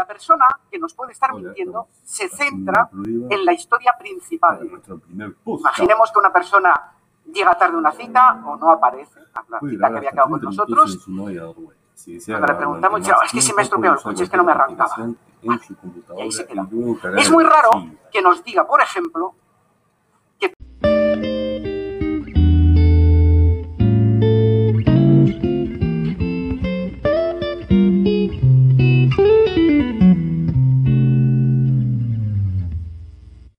la persona que nos puede estar mintiendo se centra en la historia principal. Imaginemos que una persona llega tarde a una cita o no aparece a la cita que había quedado con nosotros. Le preguntamos, es que se me ha estropeado el coche, es que no me arrancaba. Vale, y ahí se queda. Es muy raro que nos diga, por ejemplo,